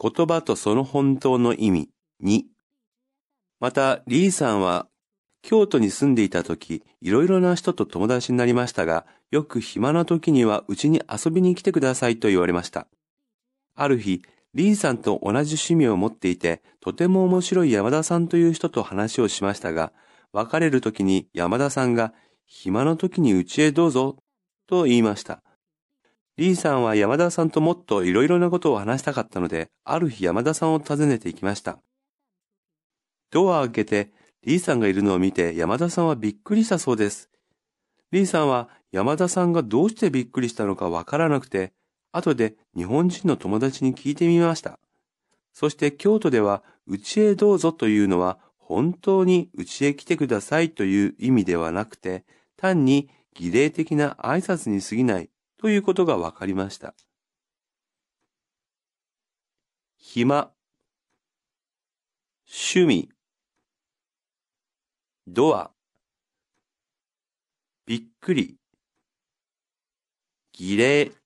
言葉とその本当の意味2また、リーさんは京都に住んでいた時、いろいろな人と友達になりましたが、よく暇な時にはうちに遊びに来てくださいと言われました。ある日、リーさんと同じ趣味を持っていて、とても面白い山田さんという人と話をしましたが、別れる時に山田さんが、暇の時にうちへどうぞ、と言いました。リーさんは山田さんともっといろいろなことを話したかったので、ある日山田さんを訪ねて行きました。ドアを開けて、リーさんがいるのを見て山田さんはびっくりしたそうです。リーさんは山田さんがどうしてびっくりしたのかわからなくて、後で日本人の友達に聞いてみました。そして京都では、うちへどうぞというのは、本当にうちへ来てくださいという意味ではなくて、単に儀礼的な挨拶に過ぎないということがわかりました。暇、趣味、ドア、びっくり、儀礼、